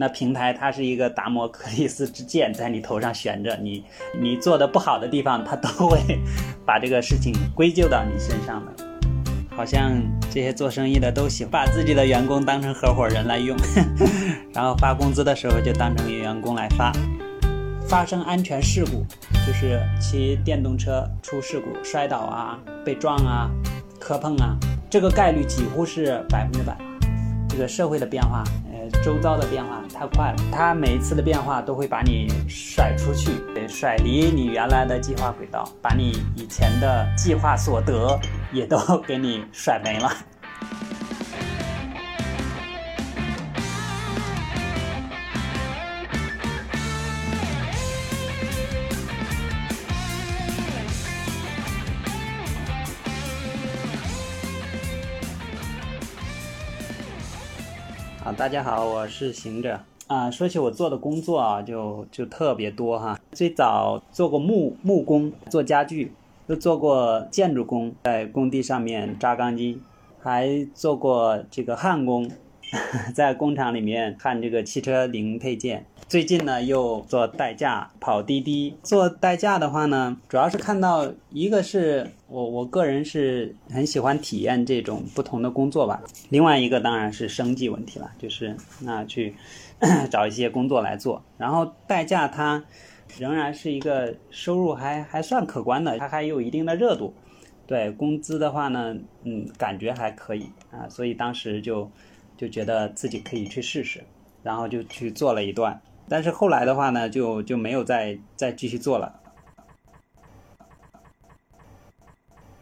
那平台它是一个达摩克利斯之剑在你头上悬着，你你做的不好的地方，它都会 把这个事情归咎到你身上的。好像这些做生意的都喜欢把自己的员工当成合伙人来用，然后发工资的时候就当成员工来发。发生安全事故，就是骑电动车出事故、摔倒啊、被撞啊、磕碰啊，这个概率几乎是百分之百。这个社会的变化。周遭的变化太快了，它每一次的变化都会把你甩出去，甩离你原来的计划轨道，把你以前的计划所得也都 给你甩没了。大家好，我是行者啊。说起我做的工作啊，就就特别多哈。最早做过木木工，做家具，又做过建筑工，在工地上面扎钢筋，还做过这个焊工。在工厂里面焊这个汽车零配件，最近呢又做代驾跑滴滴。做代驾的话呢，主要是看到一个是我我个人是很喜欢体验这种不同的工作吧。另外一个当然是生计问题了，就是那去找一些工作来做。然后代驾它仍然是一个收入还还算可观的，它还有一定的热度。对工资的话呢，嗯，感觉还可以啊，所以当时就。就觉得自己可以去试试，然后就去做了一段，但是后来的话呢，就就没有再再继续做了。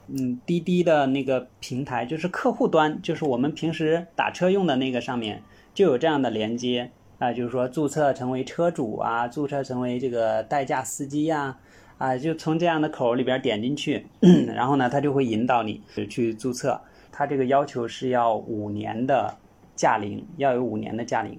嗯，滴滴的那个平台就是客户端，就是我们平时打车用的那个上面就有这样的连接啊，就是说注册成为车主啊，注册成为这个代驾司机呀，啊，就从这样的口里边点进去，然后呢，他就会引导你去注册，他这个要求是要五年的。驾龄要有五年的驾龄，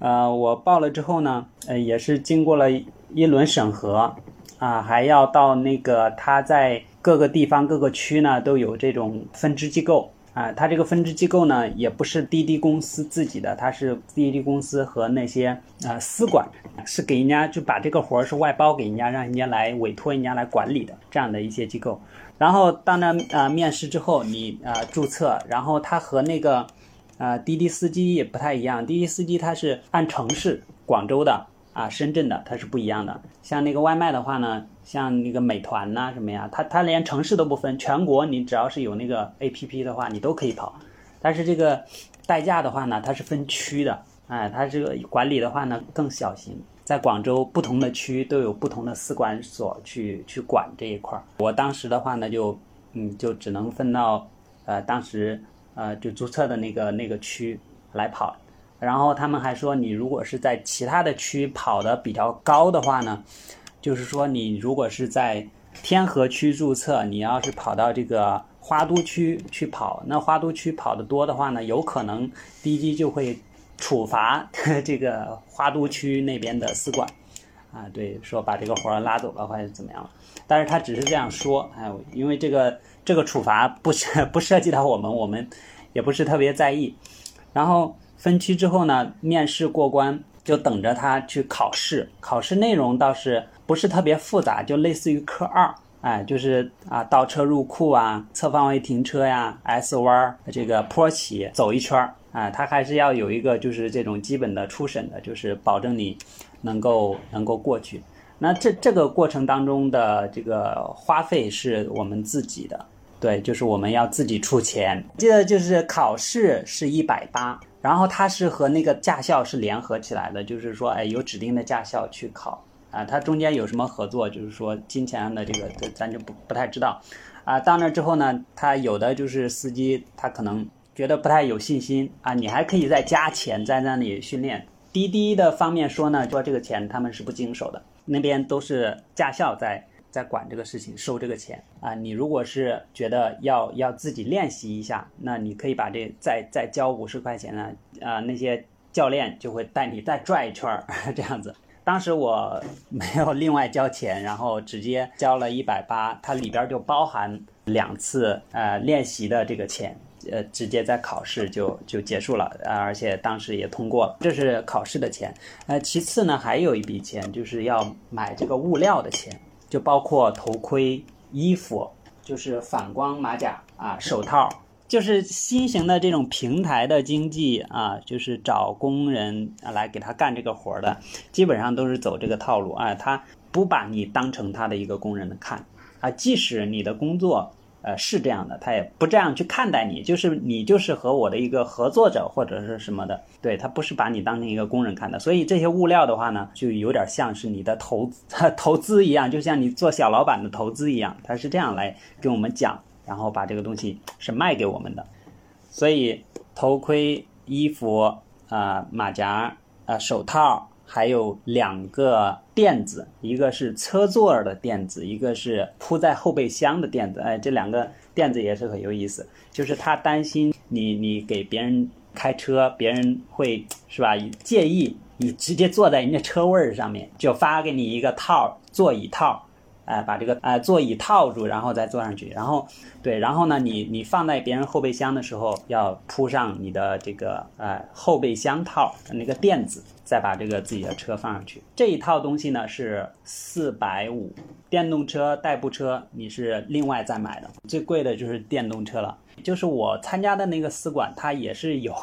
呃，我报了之后呢，呃，也是经过了一轮审核，啊，还要到那个他在各个地方各个区呢都有这种分支机构，啊，他这个分支机构呢也不是滴滴公司自己的，他是滴滴公司和那些啊私管，是给人家就把这个活儿是外包给人家，让人家来委托人家来管理的这样的一些机构，然后到那啊面试之后，你啊注册，然后他和那个。啊，滴滴司机也不太一样。滴滴司机它是按城市，广州的啊，深圳的它是不一样的。像那个外卖的话呢，像那个美团呐什么呀，它它连城市都不分，全国你只要是有那个 APP 的话，你都可以跑。但是这个代驾的话呢，它是分区的，哎，它这个管理的话呢更小型。在广州不同的区都有不同的司管所去去管这一块儿。我当时的话呢，就嗯就只能分到呃当时。呃，就注册的那个那个区来跑，然后他们还说，你如果是在其他的区跑的比较高的话呢，就是说你如果是在天河区注册，你要是跑到这个花都区去跑，那花都区跑的多的话呢，有可能滴滴就会处罚 这个花都区那边的司管，啊，对，说把这个活儿拉走了或者怎么样了，但是他只是这样说，哎，因为这个。这个处罚不涉 不涉及到我们，我们也不是特别在意。然后分区之后呢，面试过关就等着他去考试。考试内容倒是不是特别复杂，就类似于科二，哎，就是啊倒车入库啊，侧方位停车呀，S 弯这个坡起走一圈儿啊，他还是要有一个就是这种基本的初审的，就是保证你能够能够过去。那这这个过程当中的这个花费是我们自己的。对，就是我们要自己出钱。记得就是考试是一百八，然后它是和那个驾校是联合起来的，就是说，哎，有指定的驾校去考啊。它中间有什么合作？就是说金钱的这个，咱就不不太知道。啊，到那之后呢，他有的就是司机，他可能觉得不太有信心啊，你还可以再加钱在那里训练。滴滴的方面说呢，说这个钱他们是不经手的，那边都是驾校在。在管这个事情，收这个钱啊！你如果是觉得要要自己练习一下，那你可以把这再再交五十块钱呢，啊，那些教练就会带你再转一圈儿 这样子。当时我 没有另外交钱，然后直接交了一百八，它里边就包含两次呃练习的这个钱，呃直接在考试就就结束了啊，而且当时也通过了，这是考试的钱。呃，其次呢，还有一笔钱就是要买这个物料的钱，就包括头盔、衣服，就是反光马甲啊、手套。就是新型的这种平台的经济啊，就是找工人来给他干这个活的，基本上都是走这个套路啊。他不把你当成他的一个工人的看啊，即使你的工作呃是这样的，他也不这样去看待你，就是你就是和我的一个合作者或者是什么的，对他不是把你当成一个工人看的。所以这些物料的话呢，就有点像是你的投 投资一样，就像你做小老板的投资一样，他是这样来跟我们讲。然后把这个东西是卖给我们的，所以头盔、衣服啊、马甲啊、手套，还有两个垫子，一个是车座的垫子，一个是铺在后备箱的垫子。哎，这两个垫子也是很有意思，就是他担心你你给别人开车，别人会是吧介意你直接坐在人家车位上面，就发给你一个套座椅套。哎，把这个呃座椅套住，然后再坐上去。然后，对，然后呢，你你放在别人后备箱的时候，要铺上你的这个呃后备箱套那个垫子，再把这个自己的车放上去。这一套东西呢是四百五，电动车代步车你是另外再买的，最贵的就是电动车了。就是我参加的那个司管，它也是有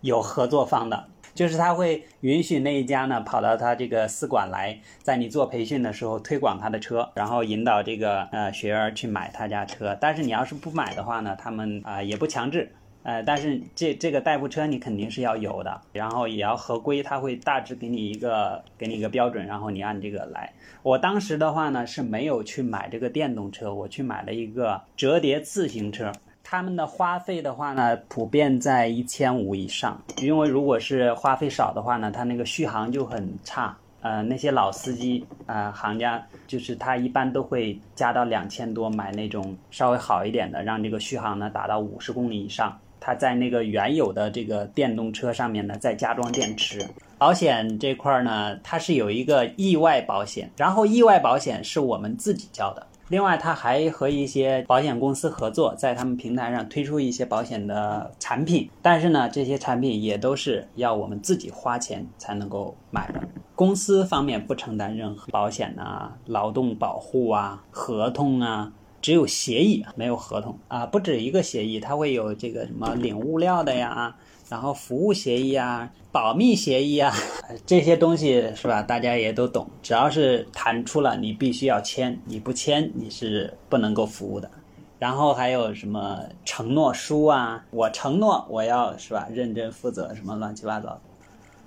有合作方的。就是他会允许那一家呢跑到他这个司管来，在你做培训的时候推广他的车，然后引导这个呃学员去买他家车。但是你要是不买的话呢，他们啊也不强制。呃，但是这这个代步车你肯定是要有的，然后也要合规，他会大致给你一个给你一个标准，然后你按这个来。我当时的话呢是没有去买这个电动车，我去买了一个折叠自行车。他们的花费的话呢，普遍在一千五以上，因为如果是花费少的话呢，他那个续航就很差。呃，那些老司机呃，行家就是他一般都会加到两千多买那种稍微好一点的，让这个续航呢达到五十公里以上。他在那个原有的这个电动车上面呢，再加装电池。保险这块呢，它是有一个意外保险，然后意外保险是我们自己交的。另外，他还和一些保险公司合作，在他们平台上推出一些保险的产品。但是呢，这些产品也都是要我们自己花钱才能够买的。公司方面不承担任何保险啊、劳动保护啊、合同啊，只有协议，没有合同啊。不止一个协议，它会有这个什么领物料的呀。然后服务协议啊，保密协议啊，这些东西是吧？大家也都懂。只要是谈出了，你必须要签，你不签你是不能够服务的。然后还有什么承诺书啊？我承诺我要是吧，认真负责，什么乱七八糟。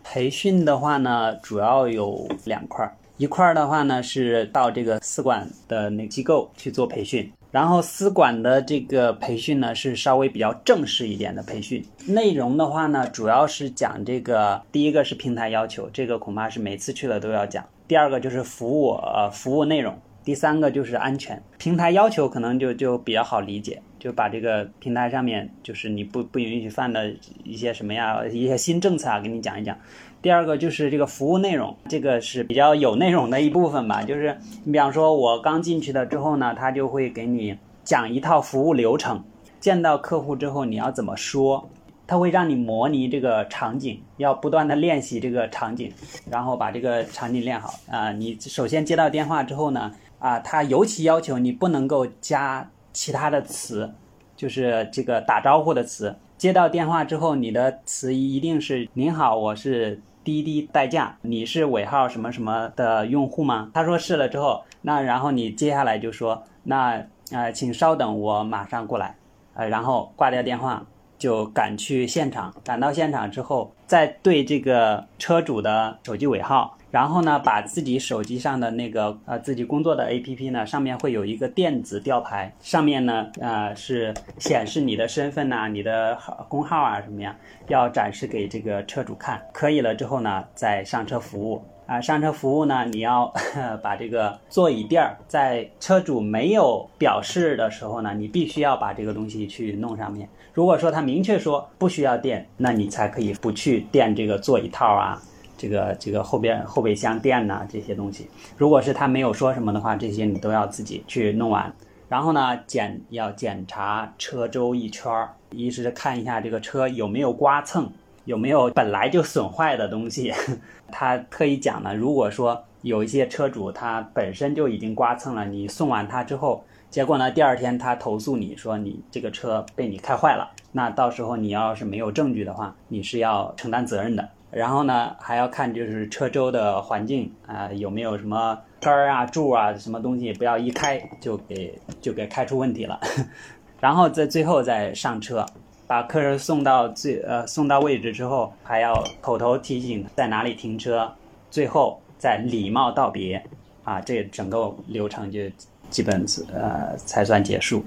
培训的话呢，主要有两块儿，一块儿的话呢是到这个四管的那机构去做培训。然后司管的这个培训呢，是稍微比较正式一点的培训。内容的话呢，主要是讲这个，第一个是平台要求，这个恐怕是每次去了都要讲。第二个就是服务，呃，服务内容。第三个就是安全。平台要求可能就就比较好理解，就把这个平台上面就是你不不允许犯的一些什么呀，一些新政策啊，给你讲一讲。第二个就是这个服务内容，这个是比较有内容的一部分吧。就是你比方说，我刚进去了之后呢，他就会给你讲一套服务流程。见到客户之后你要怎么说？他会让你模拟这个场景，要不断的练习这个场景，然后把这个场景练好啊。你首先接到电话之后呢，啊，他尤其要求你不能够加其他的词，就是这个打招呼的词。接到电话之后，你的词一定是“您好，我是滴滴代驾，你是尾号什么什么的用户吗？”他说是了之后，那然后你接下来就说：“那呃，请稍等，我马上过来。”呃，然后挂掉电话，就赶去现场。赶到现场之后，再对这个车主的手机尾号。然后呢，把自己手机上的那个呃自己工作的 APP 呢，上面会有一个电子吊牌，上面呢呃是显示你的身份呐、你的工号啊什么呀，要展示给这个车主看。可以了之后呢，再上车服务啊。上车服务呢，你要 把这个座椅垫儿在车主没有表示的时候呢，你必须要把这个东西去弄上面。如果说他明确说不需要垫，那你才可以不去垫这个座椅套啊。这个这个后边后备箱垫呐这些东西，如果是他没有说什么的话，这些你都要自己去弄完。然后呢，检要检查车周一圈儿，一是看一下这个车有没有刮蹭，有没有本来就损坏的东西。他特意讲了，如果说有一些车主他本身就已经刮蹭了，你送完他之后，结果呢第二天他投诉你说你这个车被你开坏了，那到时候你要是没有证据的话，你是要承担责任的。然后呢还要看就是车周的环境啊，有没有什么杆儿啊、柱啊什么东西，不要一开就给就给开出问题了。然后在最后再上车，把客人送到最呃送到位置之后，还要口头提醒在哪里停车，最后再礼貌道别，啊，这整个流程就基本是呃才算结束。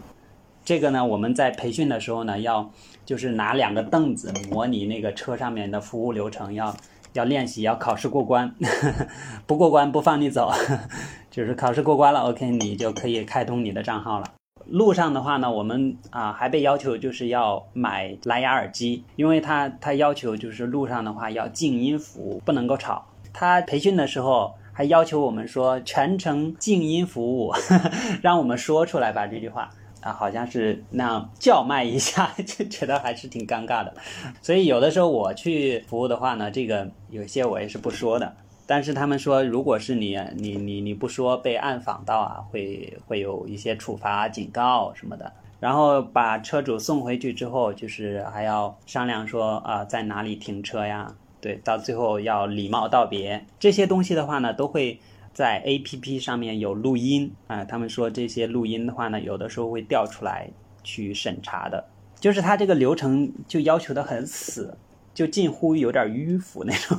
这个呢，我们在培训的时候呢，要就是拿两个凳子模拟那个车上面的服务流程，要要练习，要考试过关，不过关不放你走，就是考试过关了，OK，你就可以开通你的账号了。路上的话呢，我们啊还被要求就是要买蓝牙耳机，因为他他要求就是路上的话要静音服务，不能够吵。他培训的时候还要求我们说全程静音服务，让我们说出来吧这句话啊，好像是那样叫卖一下，就觉得还是挺尴尬的。所以有的时候我去服务的话呢，这个有些我也是不说的。但是他们说，如果是你你你你不说被暗访到啊，会会有一些处罚、警告什么的。然后把车主送回去之后，就是还要商量说啊，在哪里停车呀？对，到最后要礼貌道别。这些东西的话呢，都会在 APP 上面有录音啊。他们说这些录音的话呢，有的时候会调出来去审查的，就是他这个流程就要求的很死。就近乎有点迂腐那种，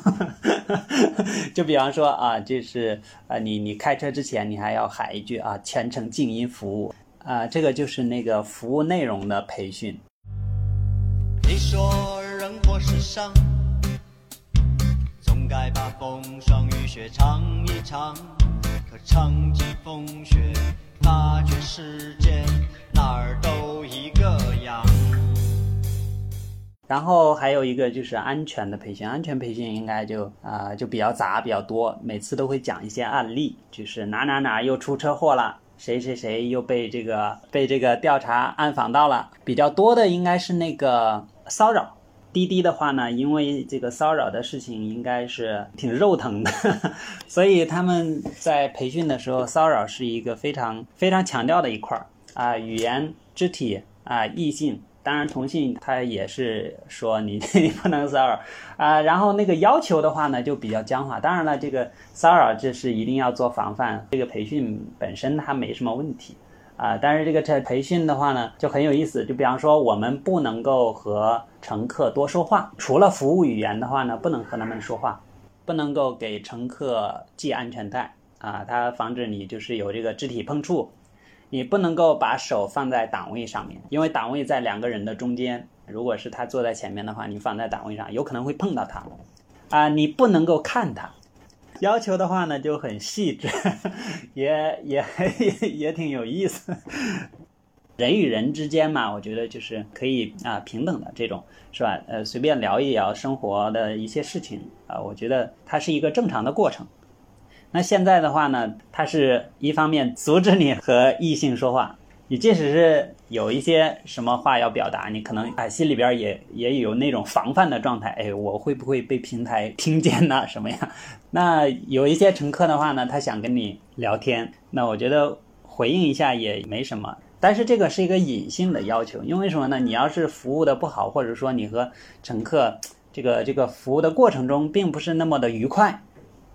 就比方说啊，就是啊，你你开车之前，你还要喊一句啊，全程静音服务啊，这个就是那个服务内容的培训。你说人活世上，该把风霜雨雪尝一尝，可尝尽风雪，发觉世间哪都一个样。然后还有一个就是安全的培训，安全培训应该就啊就比较杂比较多，每次都会讲一些案例，就是哪哪哪又出车祸了，谁谁谁又被这个被这个调查暗访到了，比较多的应该是那个骚扰。滴滴的话呢，因为这个骚扰的事情应该是挺肉疼的，所以他们在培训的时候，骚扰是一个非常非常强调的一块儿啊，语言、肢体啊、异性。当然，同性他也是说你 你不能骚扰啊，然后那个要求的话呢就比较僵化。当然了，这个骚扰这是一定要做防范。这个培训本身它没什么问题啊，但是这个这培训的话呢就很有意思。就比方说，我们不能够和乘客多说话，除了服务语言的话呢，不能和他们说话，不能够给乘客系安全带啊，它防止你就是有这个肢体碰触。你不能够把手放在档位上面，因为档位在两个人的中间。如果是他坐在前面的话，你放在档位上，有可能会碰到他。啊，你不能够看他。要求的话呢，就很细致，也也也 也挺有意思。人与人之间嘛，我觉得就是可以啊平等的这种，是吧？呃，随便聊一聊生活的一些事情啊，我觉得它是一个正常的过程。那现在的话呢，它是一方面阻止你和异性说话，你即使是有一些什么话要表达，你可能啊心里边也也有那种防范的状态，哎，我会不会被平台 听见呢？什么呀？那有一些乘客的话呢，他想跟你聊天，那我觉得回应一下也没什么，但是这个是一个隐性的要求，因为什么呢？你要是服务的不好，或者说你和乘客这个这个服务的过程中并不是那么的愉快。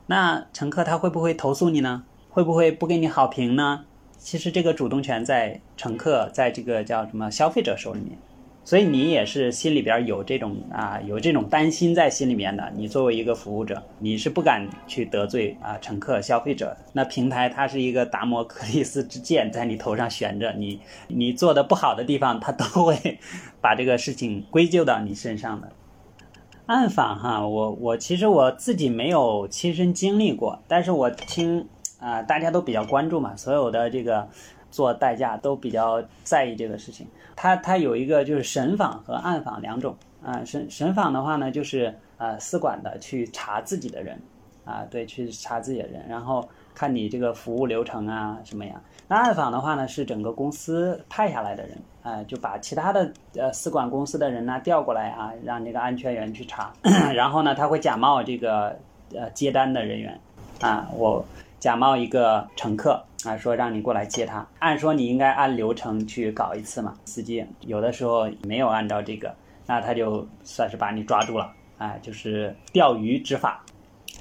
那乘客他会不会投诉你呢？会不会不给你好评呢？其实这个主动权在乘客，在这个叫什么消费者手里面，所以你也是心里边有这种啊，有这种担心在心里面的。你作为一个服务者，你是不敢去得罪啊乘客、消费者。那平台它是一个达摩克利斯之剑在你头上悬着，你你做的不好的地方，它都会把这个事情归咎到你身上的。暗访哈，我我其实我自己没有亲身经历过，但是我听啊，大家都比较关注嘛，所有的这个做代驾都比较在意这个事情。它它有一个就是审访和暗访两种啊，审审访的话呢，就是呃私管的去查自己的人，啊，对，去查自己的人，然后看你这个服务流程啊什么呀。那暗访的话呢，是整个公司派下来的人，啊，就把其他的呃私管公司的人呢调过来啊，让这个安全员去查，然后呢，他会假冒这个呃接单的人员，啊，我假冒一个乘客啊，说让你过来接他，按说你应该按流程去搞一次嘛，司机有的时候没有按照这个，那他就算是把你抓住了，啊，就是钓鱼执法。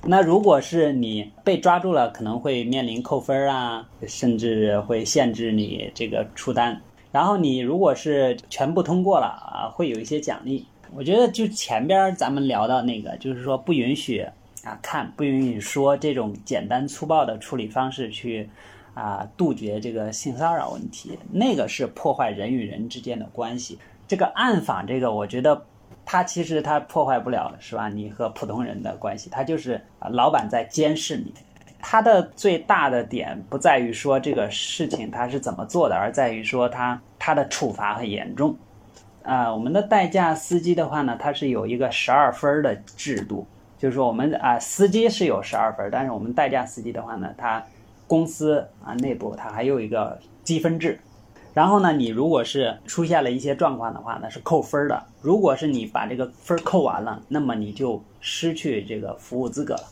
那如果是你被抓住了，可能会面临扣分啊，甚至会限制你这个出单。然后你如果是全部通过了啊，会有一些奖励。我觉得就前边咱们聊到那个，就是说不允许啊看，不允许说这种简单粗暴的处理方式去啊杜绝这个性骚扰问题，那个是破坏人与人之间的关系。这个暗访这个，我觉得。他其实他破坏不了，是吧？你和普通人的关系，他就是，老板在监视你。他的最大的点不在于说这个事情他是怎么做的，而在于说他他的处罚很严重。啊，我们的代驾司机的话呢，他是有一个十二分的制度，就是说我们啊司机是有十二分，但是我们代驾司机的话呢，他公司啊内部他还有一个积分制。然后呢，你如果是出现了一些状况的话，那是扣分的。如果是你把这个分扣完了，那么你就失去这个服务资格了，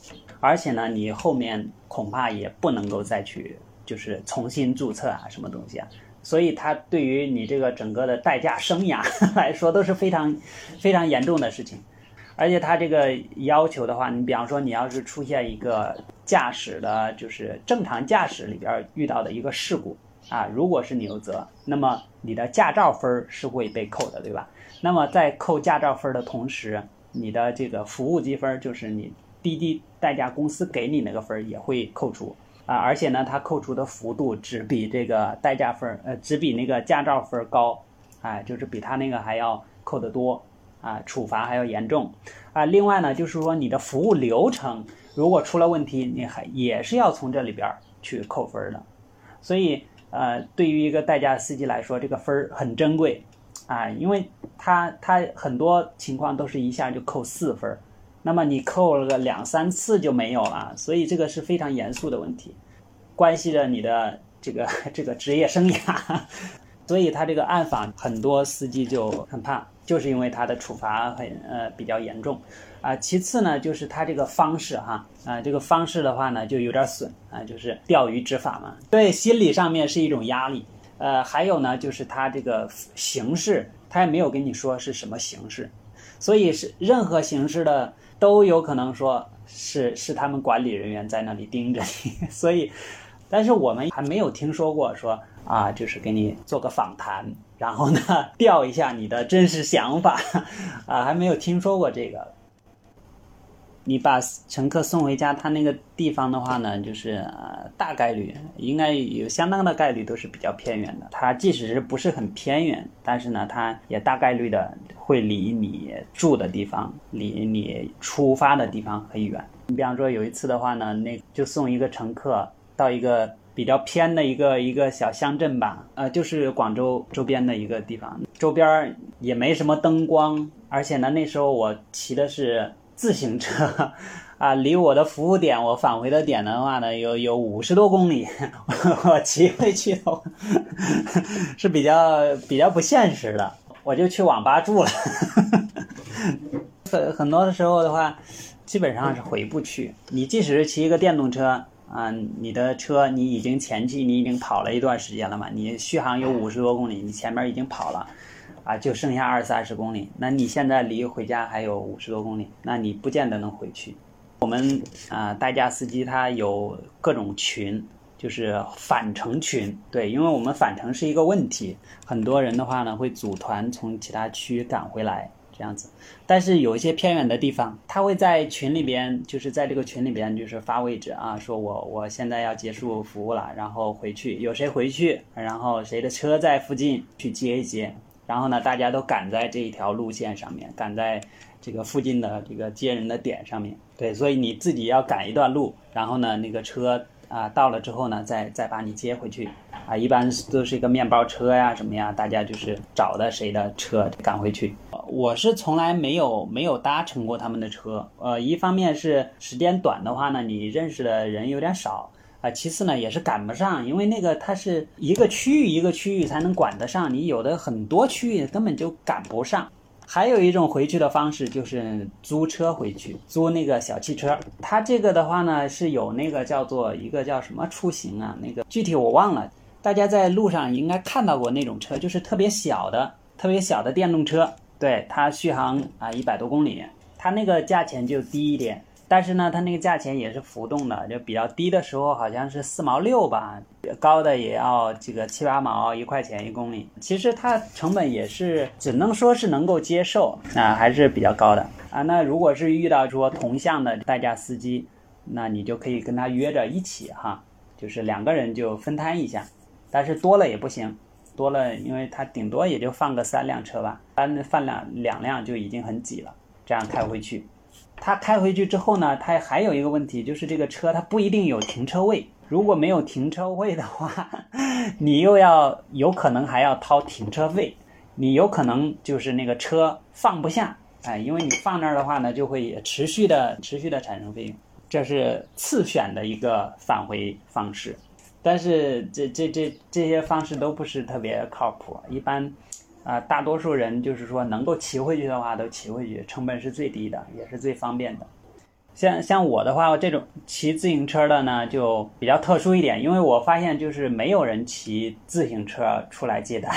而且呢，你后面恐怕也不能够再去就是重新注册啊，什么东西啊。所以它对于你这个整个的代驾生涯来说都是非常非常严重的事情。而且它这个要求的话，你比方说你要是出现一个驾驶的，就是正常驾驶里边遇到的一个事故。啊，如果是你有责，那么你的驾照分是会被扣的，对吧？那么在扣驾照分的同时，你的这个服务积分，就是你滴滴代驾公司给你那个分也会扣除啊。而且呢，它扣除的幅度只比这个代驾分，呃，只比那个驾照分高，哎，就是比他那个还要扣得多啊，处罚还要严重啊。另外呢，就是说你的服务流程如果出了问题，你还也是要从这里边去扣分的，所以。呃，对于一个代驾司机来说，这个分儿很珍贵，啊，因为他他很多情况都是一下就扣四分，那么你扣了个两三次就没有了，所以这个是非常严肃的问题，关系着你的这个 这个职业生涯，所以他这个暗访很多司机就很怕，就是因为他的处罚很呃比较严重。啊，其次呢，就是他这个方式哈，啊，这个方式的话呢，就有点损啊，就是钓鱼执法嘛，对，心理上面是一种压力。呃，还有呢，就是他这个形式，他也没有跟你说是什么形式，所以是任何形式的都有可能说是是他们管理人员在那里盯着你，所以，但是我们还没有听说过说啊，就是给你做个访谈，然后呢调一下你的真实想法，啊，还没有听说过这个。你把乘客送回家，他那个地方的话呢，就是呃大概率应该有相当的概率都是比较偏远的。他即使是不是很偏远，但是呢，他也大概率的会离你住的地方、离你出发的地方很远。你比方说有一次的话呢，那就送一个乘客到一个比较偏的一个一个小乡镇吧，呃，就是广州周边的一个地方，周边也没什么灯光，而且呢，那时候我骑的是。自行车 啊，离我的服务点，我返回的点的话呢，有有五十多公里，我骑回去的话 是比较比较不现实的，我就去网吧住了。很很多的时候的话，基本上是回不去。你即使是骑一个电动车啊，你的车你已经前期你已经跑了一段时间了嘛，你续航有五十多公里，你前面已经跑了。啊，就剩下二三十公里，那你现在离回家还有五十多公里，那你不见得能回去。我们啊，代驾司机他有各种群，就是返程群，对，因为我们返程是一个问题，很多人的话呢会组团从其他区赶回来这样子。但是有一些偏远的地方，他会在群里边，就是在这个群里边就是发位置啊，说我我现在要结束服务了，然后回去，有谁回去，然后谁的车在附近去接一接。然后呢，大家都赶在这一条路线上面，赶在这个附近的这个接人的点上面。对，所以你自己要赶一段路，然后呢，那个车啊到了之后呢，再再把你接回去。啊，一般都是一个面包车呀什么呀，大家就是找的谁的车赶回去。我是从来没有没有搭乘过他们的车，呃，一方面是时间短的话呢，你认识的人有点少啊，其次呢也是赶不上，因为那个它是一个区域一个区域才能管得上，你有的很多区域根本就赶不上。还有一种回去的方式就是租车回去，租那个小汽车。它这个的话呢是有那个叫做一个叫什么出行啊，那个具体我忘了。大家在路上应该看到过那种车，就是特别小的、特别小的电动车。对，它续航啊一百多公里，它那个价钱就低一点。但是呢，它那个价钱也是浮动的，就比较低的时候好像是四毛六吧，高的也要这个七八毛一块钱一公里。其实它成本也是只能说是能够接受啊，还是比较高的啊。那如果是遇到说同向的代驾司机，那你就可以跟他约着一起哈，就是两个人就分摊一下，但是多了也不行，多了因为他顶多也就放个三辆车吧，单放两两辆就已经很挤了，这样开回去。他开回去之后呢，他还有一个问题，就是这个车它不一定有停车位。如果没有停车位的话，你又要有可能还要掏停车费，你有可能就是那个车放不下，哎，因为你放那儿的话呢，就会持续的持续的产生费用，这是次选的一个返回方式。但是这这这这些方式都不是特别靠谱，一般。啊，大多数人就是说能够骑回去的话都骑回去，成本是最低的，也是最方便的。像像我的话，这种骑自行车的呢就比较特殊一点，因为我发现就是没有人骑自行车出来接单，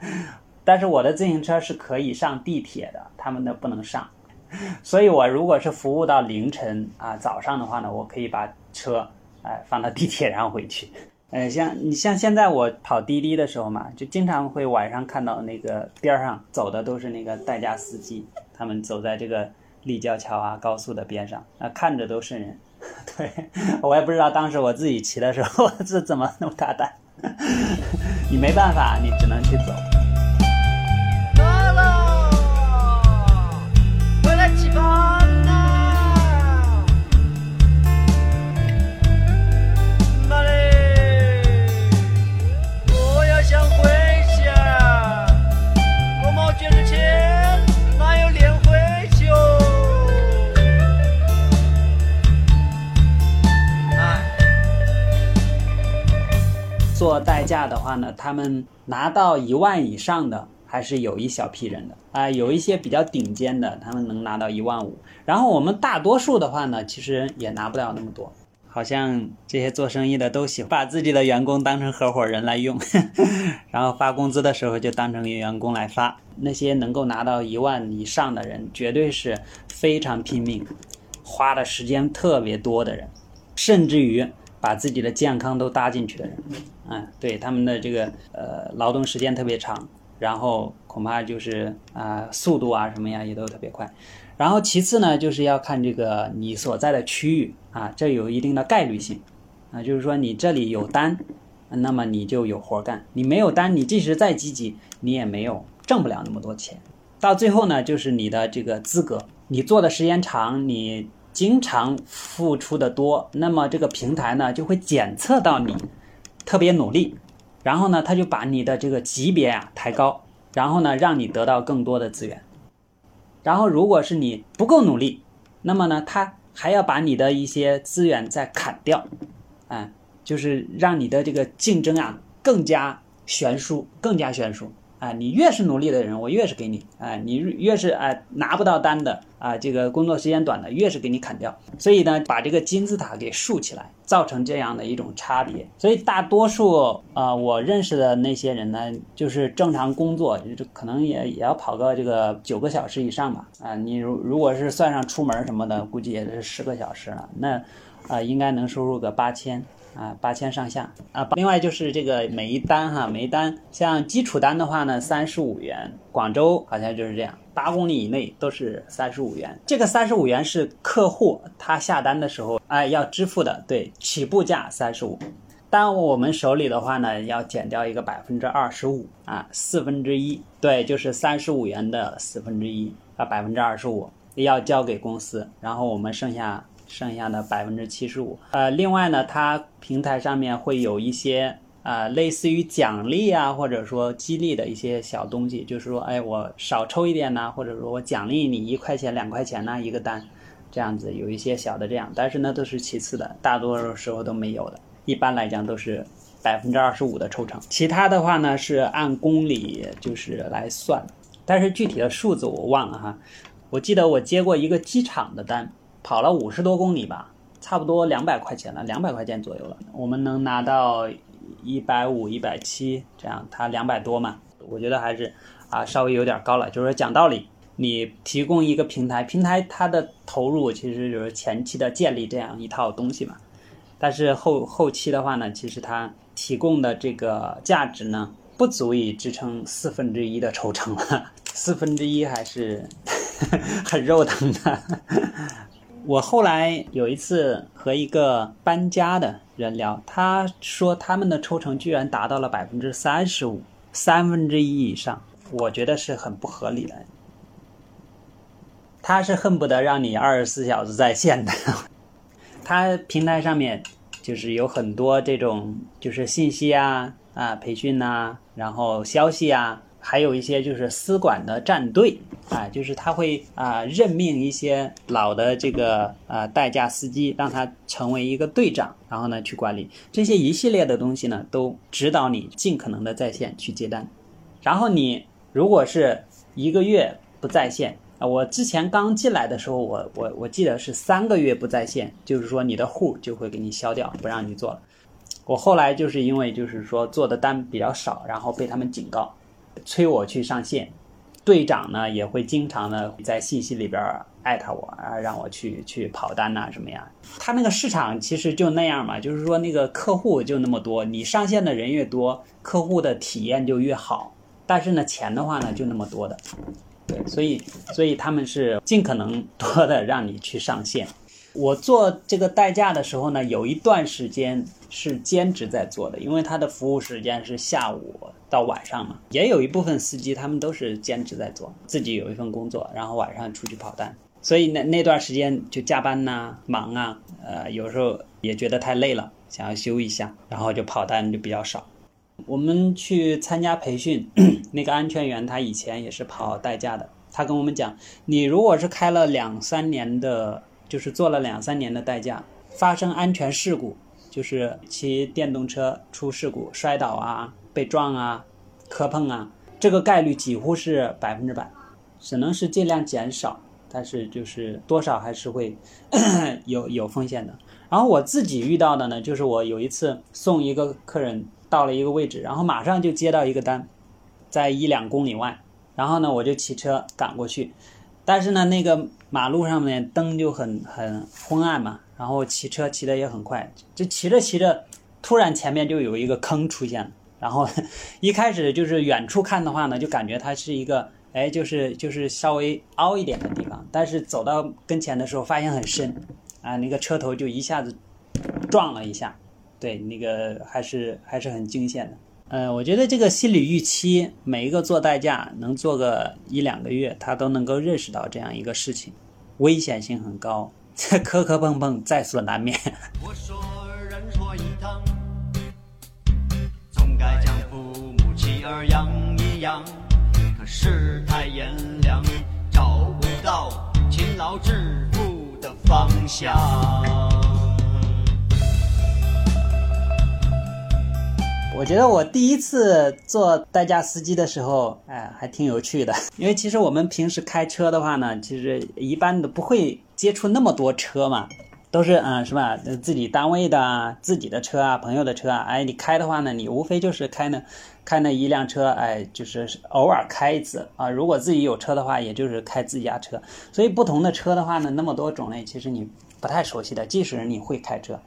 但是我的自行车是可以上地铁的，他们的不能上。所以我如果是服务到凌晨啊早上的话呢，我可以把车哎放到地铁上回去。呃，像你像现在我跑滴滴的时候嘛，就经常会晚上看到那个边上走的都是那个代驾司机，他们走在这个立交桥啊高速的边上，啊看着都瘆人。对我也不知道当时我自己骑的时候 是怎么那么大胆，你没办法，你只能去走。做代驾的话呢，他们拿到一万以上的还是有一小批人的啊，有一些比较顶尖的，他们能拿到一万五。然后我们大多数的话呢，其实也拿不了那么多。好像这些做生意的都喜欢把自己的员工当成 合伙人来用，然后发工资的时候就当成员工来发。那些能够拿到一万以上的人，绝对是非常拼命，花的时间特别多的人，甚至于。把自己的健康都搭进去的人，嗯，对他们的这个呃劳动时间特别长，然后恐怕就是啊速度啊什么呀也都特别快，然后其次呢就是要看这个你所在的区域啊，这有一定的概率性，啊就是说你这里有单，那么你就有活干，你没有单，你即使再积极，你也没有挣不了那么多钱，到最后呢就是你的这个资格，你做的时间长，你。经常付出的多，那么这个平台呢就会检测到你特别努力，然后呢他就把你的这个级别啊抬高，然后呢让你得到更多的资源。然后如果是你不够努力，那么呢他还要把你的一些资源再砍掉，啊，就是让你的这个竞争啊更加悬殊，更加悬殊。啊，你越是努力的人，我越是给你啊；你越是啊拿不到单的啊，这个工作时间短的，越是给你砍掉。所以呢，把这个金字塔给竖起来，造成这样的一种差别。所以大多数啊，我认识的那些人呢，就是正常工作，就可能也也要跑个这个九个小时以上吧。啊，你如如果是算上出门什么的，估计也是十个小时了。那啊，应该能收入个八千。啊，八千上下啊。另外就是这个每一单哈，每一单像基础单的话呢，三十五元。广州好像就是这样，八公里以内都是三十五元。这个三十五元是客户他下单的时候哎要支付的，对，起步价三十五。但我们手里的话呢，要减掉一个百分之二十五啊，四分之一，对，就是三十五元的四分之一啊，百分之二十五要交给公司，然后我们剩下。剩下的百分之七十五，呃，另外呢，它平台上面会有一些啊，类似于奖励啊，或者说激励的一些小东西，就是说，哎，我少抽一点呢，或者说我奖励你一块钱、两块钱呢一个单，这样子有一些小的这样，但是呢都是其次的，大多数时候都没有的。一般来讲都是百分之二十五的抽成，其他的话呢是按公里就是来算，但是具体的数字我忘了哈。我记得我接过一个机场的单，跑了五十多公里吧，差不多两百块钱了，两百块钱左右了，我们能拿到。一百五、一百七这样，它两百多嘛，我觉得还是啊稍微有点高了。就是说讲道理，你提供一个平台，平台它的投入其实就是前期的建立这样一套东西嘛。但是后后期的话呢，其实它提供的这个价值呢，不足以支撑四分之一的抽成了，四分之一还是 很肉疼的。我后来有一次和一个搬家的人聊，他说他们的抽成居然达到了百分之三十五，三分之一以上，我觉得是很不合理的。他是恨不得让你二十四小时在线的，他平台上面就是有很多这种就是信息啊啊培训呐，然后消息啊。还有一些就是司管的战队啊，就是他会啊任命一些老的这个呃代驾司机，让他成为一个队长，然后呢去管理这些一系列的东西呢，都指导你尽可能的在线去接单。然后你如果是一个月不在线啊，我之前刚进来的时候，我我我记得是三个月不在线，就是说你的户就会给你消掉，不让你做了。我后来就是因为就是说做的单比较少，然后被他们警告。催我去上线，队长呢也会经常的在信息里边艾特我啊，让我去去跑单呐什么呀？他那个市场其实就那样嘛，就是说那个客户就那么多，你上线的人越多，客户的体验就越好。但是呢，钱的话呢就那么多的，对，所以所以他们是尽可能多的让你去上线。我做这个代驾的时候呢，有一段时间是兼职在做的，因为他的服务时间是下午到晚上嘛。也有一部分司机他们都是兼职在做，自己有一份工作，然后晚上出去跑单。所以那那段时间就加班呐，忙啊，呃，有时候也觉得太累了，想要休一下，然后就跑单就比较少。我们去参加培训，那个安全员他以前也是跑代驾的，他跟我们讲，你如果是开了两三年的。就是做了两三年的代驾，发生安全事故，就是骑电动车出事故摔倒啊、被撞啊、磕碰啊，这个概率几乎是百分之百，只能是尽量减少，但是就是多少还是会 有有风险的。然后我自己遇到的呢，就是我有一次送一个客人到了一个位置，然后马上就接到一个单，在一两公里外，然后呢我就骑车赶过去。但是呢，那个马路上面灯就很很昏暗嘛，然后骑车骑的也很快，就骑着骑着，突然前面就有一个坑出现了，然后 一开始就是远处看的话呢，就感觉它是一个，哎，就是就是稍微凹一点的地方，但是走到跟前的时候发现很深，啊，那个车头就一下子撞了一下，对，那个还是还是很惊险的。呃，我觉得这个心理预期，每一个做代驾能做个一两个月，他都能够认识到这样一个事情，危险性很高，磕磕碰碰在所难免。我说人说一趟，儿养一扬，可世态炎凉，找不到勤劳致富的方向。我觉得我第一次做代驾司机的时候，哎，还挺有趣的。因为其实我们平时开车的话呢，其实一般都不会接触那么多车嘛，都是嗯，是吧？自己单位的啊、自己的车啊、朋友的车啊，哎，你开的话呢，你无非就是开呢开那一辆车，哎，就是偶尔开一次啊。如果自己有车的话，也就是开自家车。所以不同的车的话呢，那么多种类，其实你不太熟悉的，即使你会开车。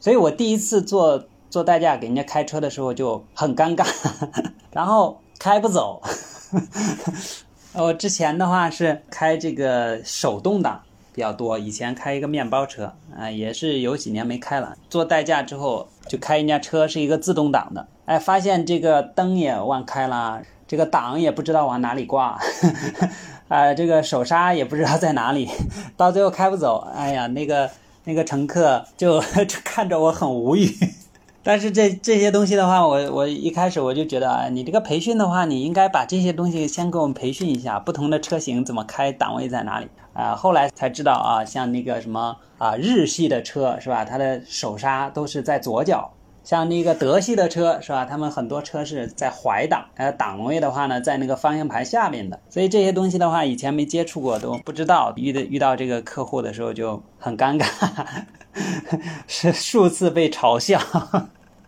所以我第一次做。做代驾给人家开车的时候就很尴尬，然后开不走。我之前的话是开这个手动挡比较多，以前开一个面包车啊，也是有几年没开了。做代驾之后就开人家车是一个自动挡的，哎，发现这个灯也忘开了，这个档也不知道往哪里挂，啊，这个手刹也不知道在哪里，到最后开不走。哎呀，那个那个乘客就 看着我很无语。但是这这些东西的话，我我一开始我就觉得啊，你这个培训的话，你应该把这些东西先给我们培训一下，不同的车型怎么开，档位在哪里啊？后来才知道啊，像那个什么啊，日系的车是吧？它的手刹都是在左脚。像那个德系的车是吧？他们很多车是在怀档，呃，档位的话呢，在那个方向盘下面的。所以这些东西的话，以前没接触过，都不知道。遇的遇到这个客户的时候就很尴尬，是数次被嘲笑。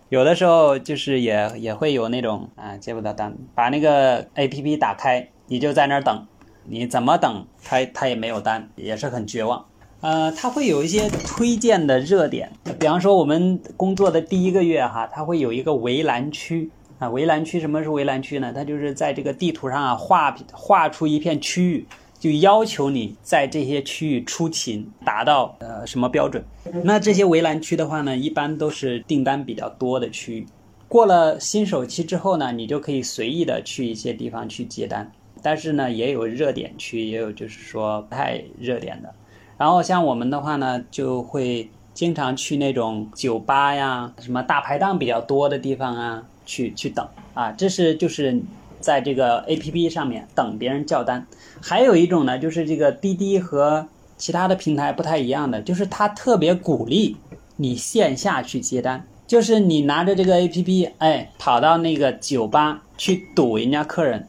有的时候就是也也会有那种啊，接不到单，把那个 A P P 打开，你就在那儿等，你怎么等，他他也没有单，也是很绝望。呃，它会有一些推荐的热点，比方说我们工作的第一个月哈，它会有一个围栏区啊。围栏区什么是围栏区呢？它就是在这个地图上啊画画出一片区域，就要求你在这些区域出勤，达到呃什么标准。那这些围栏区的话呢，一般都是订单比较多的区域。过了新手期之后呢，你就可以随意的去一些地方去接单，但是呢，也有热点区，也有就是说不太热点的。然后像我们的话呢，就会经常去那种酒吧呀，什么大排档比较多的地方啊，去去等啊。这是就是在这个 A P P 上面等别人叫单。还有一种呢，就是这个滴滴和其他的平台不太一样的，就是它特别鼓励你线下去接单，就是你拿着这个 A P P，哎，跑到那个酒吧去堵人家客人，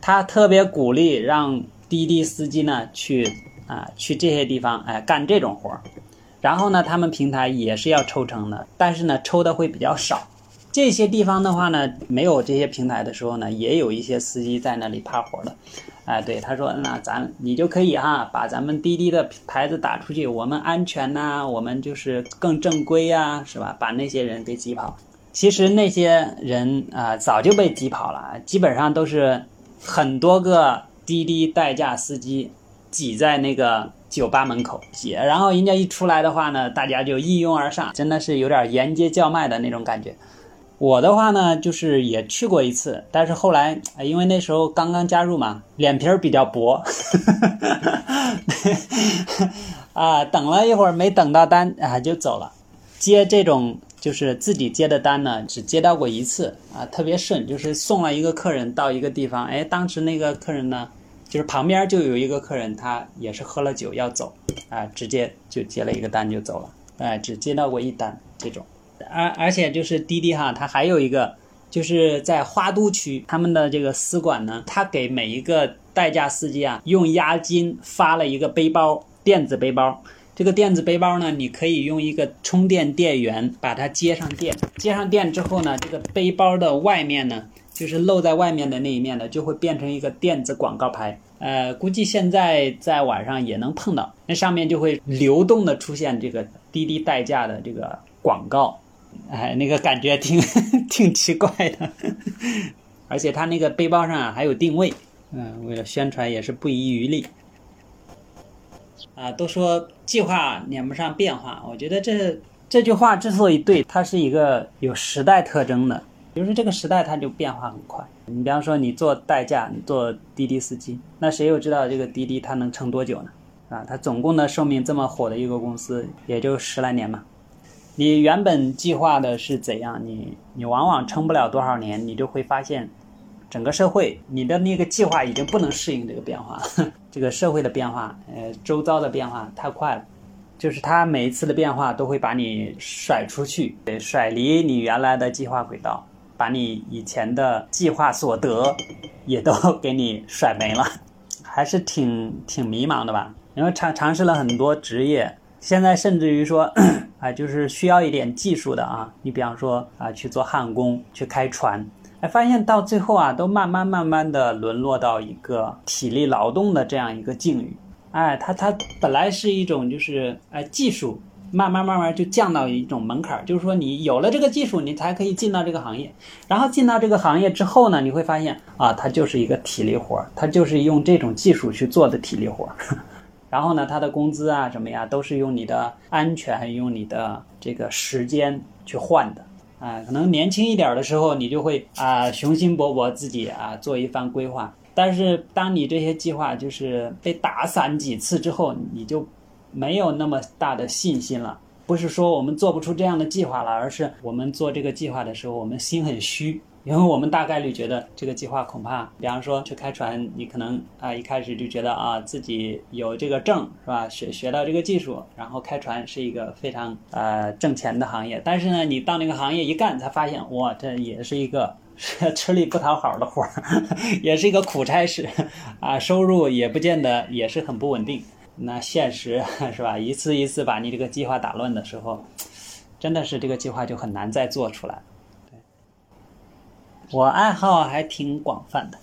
他特别鼓励让滴滴司机呢去。啊，去这些地方，哎，干这种活儿，然后呢，他们平台也是要抽成的，但是呢，抽的会比较少。这些地方的话呢，没有这些平台的时候呢，也有一些司机在那里趴活的。哎，对，他说，那咱你就可以哈，把咱们滴滴的牌子打出去，我们安全呐，我们就是更正规呀，是吧？把那些人给挤跑。其实那些人啊，早就被挤跑了，基本上都是很多个滴滴代驾司机。挤在那个酒吧门口挤，然后人家一出来的话呢，大家就一拥而上，真的是有点沿街叫卖的那种感觉。我的话呢，就是也去过一次，但是后来因为那时候刚刚加入嘛，脸皮儿比较薄，啊，等了一会儿没等到单啊就走了。接这种就是自己接的单呢，只接到过一次啊，特别顺，就是送了一个客人到一个地方，哎，当时那个客人呢。就是旁边就有一个客人，他也是喝了酒要走，啊，直接就接了一个单就走了，哎，只接到过一单这种，而而且就是滴滴哈，它还有一个就是在花都区，他们的这个司管呢，他给每一个代驾司机啊用押金发了一个背包，电子背包，这个电子背包呢，你可以用一个充电电源把它接上电，接上电之后呢，这个背包的外面呢。就是露在外面的那一面的，就会变成一个电子广告牌。呃，估计现在在晚上也能碰到，那上面就会流动的出现这个滴滴代驾的这个广告。哎，那个感觉挺 挺奇怪的，而且它那个背包上还有定位，嗯，为了宣传也是不遗余力。啊，都说计划撵不上变化，我觉得这这句话之所以对，它是一个有时代特征的。就是这个时代，它就变化很快。你比方说，你做代驾，你做滴滴司机，那谁又知道这个滴滴它能撑多久呢？啊，它总共的寿命这么火的一个公司，也就十来年嘛。你原本计划的是怎样，你你往往撑不了多少年，你就会发现，整个社会你的那个计划已经不能适应这个变化了。这个社会的变化，呃，周遭的变化太快了，就是它每一次的变化都会把你甩出去，甩离你原来的计划轨道。把你以前的计划所得也都给你甩没了，还是挺挺迷茫的吧？因为尝尝试了很多职业，现在甚至于说，啊，就是需要一点技术的啊。你比方说啊，去做焊工，去开船，哎，发现到最后啊，都慢慢慢慢的沦落到一个体力劳动的这样一个境遇。哎，它它本来是一种就是哎技术。慢慢慢慢就降到一种门槛，就是说你有了这个技术，你才可以进到这个行业。然后进到这个行业之后呢，你会发现啊，它就是一个体力活儿，它就是用这种技术去做的体力活儿。然后呢，他的工资啊什么呀，都是用你的安全、用你的这个时间去换的。啊，可能年轻一点的时候，你就会啊雄心勃勃自己啊做一番规划。但是当你这些计划就是被打散几次之后，你就。没有那么大的信心了，不是说我们做不出这样的计划了，而是我们做这个计划的时候，我们心很虚。因为我们大概率觉得这个计划恐怕，比方说去开船，你可能啊一开始就觉得啊自己有这个证是吧？学学到这个技术，然后开船是一个非常呃挣钱的行业。但是呢，你到那个行业一干，才发现哇，这也是一个 吃力不讨好的活儿，也是一个苦差事啊，收入也不见得也是很不稳定。那现实 是吧？一次一次把你这个计划打乱的时候，真的是这个计划就很难再做出来。对我爱好还挺广泛的，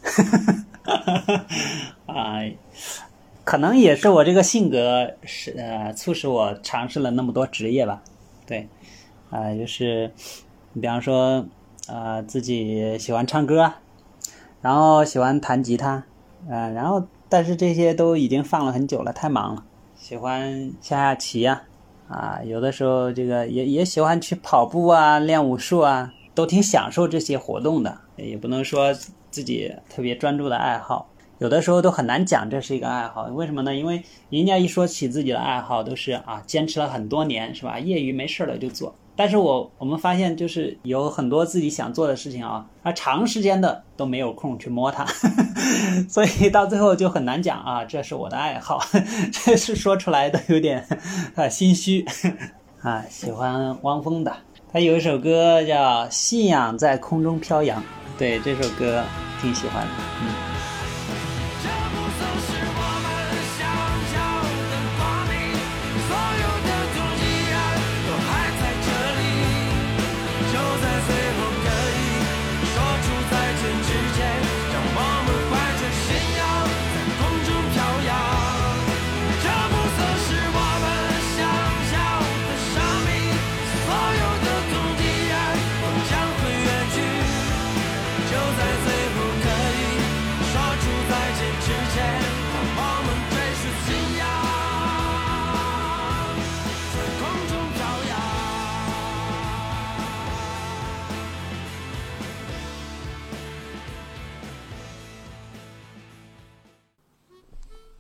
哈哈哈啊，可能也是我这个性格是呃促使我尝试了那么多职业吧。对，啊，就是你比方说啊自己喜欢唱歌，然后喜欢弹吉他，啊，然后但是这些都已经放了很久了，太忙了。喜欢下下棋呀，啊，有的时候这个也也喜欢去跑步啊，练武术啊。都挺享受这些活动的，也不能说自己特别专注的爱好，有的时候都很难讲这是一个爱好。为什么呢？因为人家一说起自己的爱好，都是啊坚持了很多年，是吧？业余没事了就做。但是我我们发现，就是有很多自己想做的事情啊，他长时间的都没有空去摸它，所以到最后就很难讲啊，这是我的爱好，这是说出来都有点啊心虚 啊。喜欢汪峰的。他有一首歌叫《信仰在空中飘扬》，对这首歌挺喜欢的，嗯。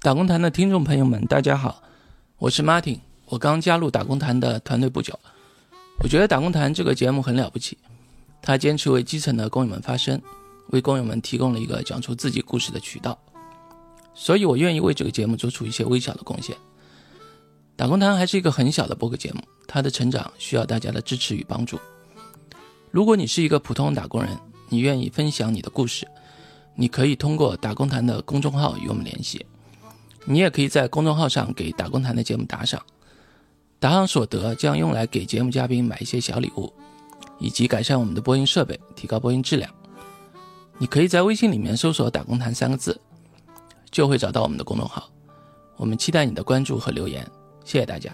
打工谈的听众朋友们，大家好，我是 Martin，我刚加入打工谈的团队不久。我觉得打工谈这个节目很了不起，他坚持为基层的工友们发声，为工友们提供了一个讲出自己故事的渠道，所以我愿意为这个节目做出一些微小的贡献。打工谈还是一个很小的播客节目，它的成长需要大家的支持与帮助。如果你是一个普通打工人，你愿意分享你的故事，你可以通过打工谈的公众号与我们联系。你也可以在公众号上给打工谈的节目打赏，打赏所得将用来给节目嘉宾买一些小礼物，以及改善我们的播音设备，提高播音质量。你可以在微信里面搜索“打工谈”三个字，就会找到我们的公众号。我们期待你的关注和留言，谢谢大家。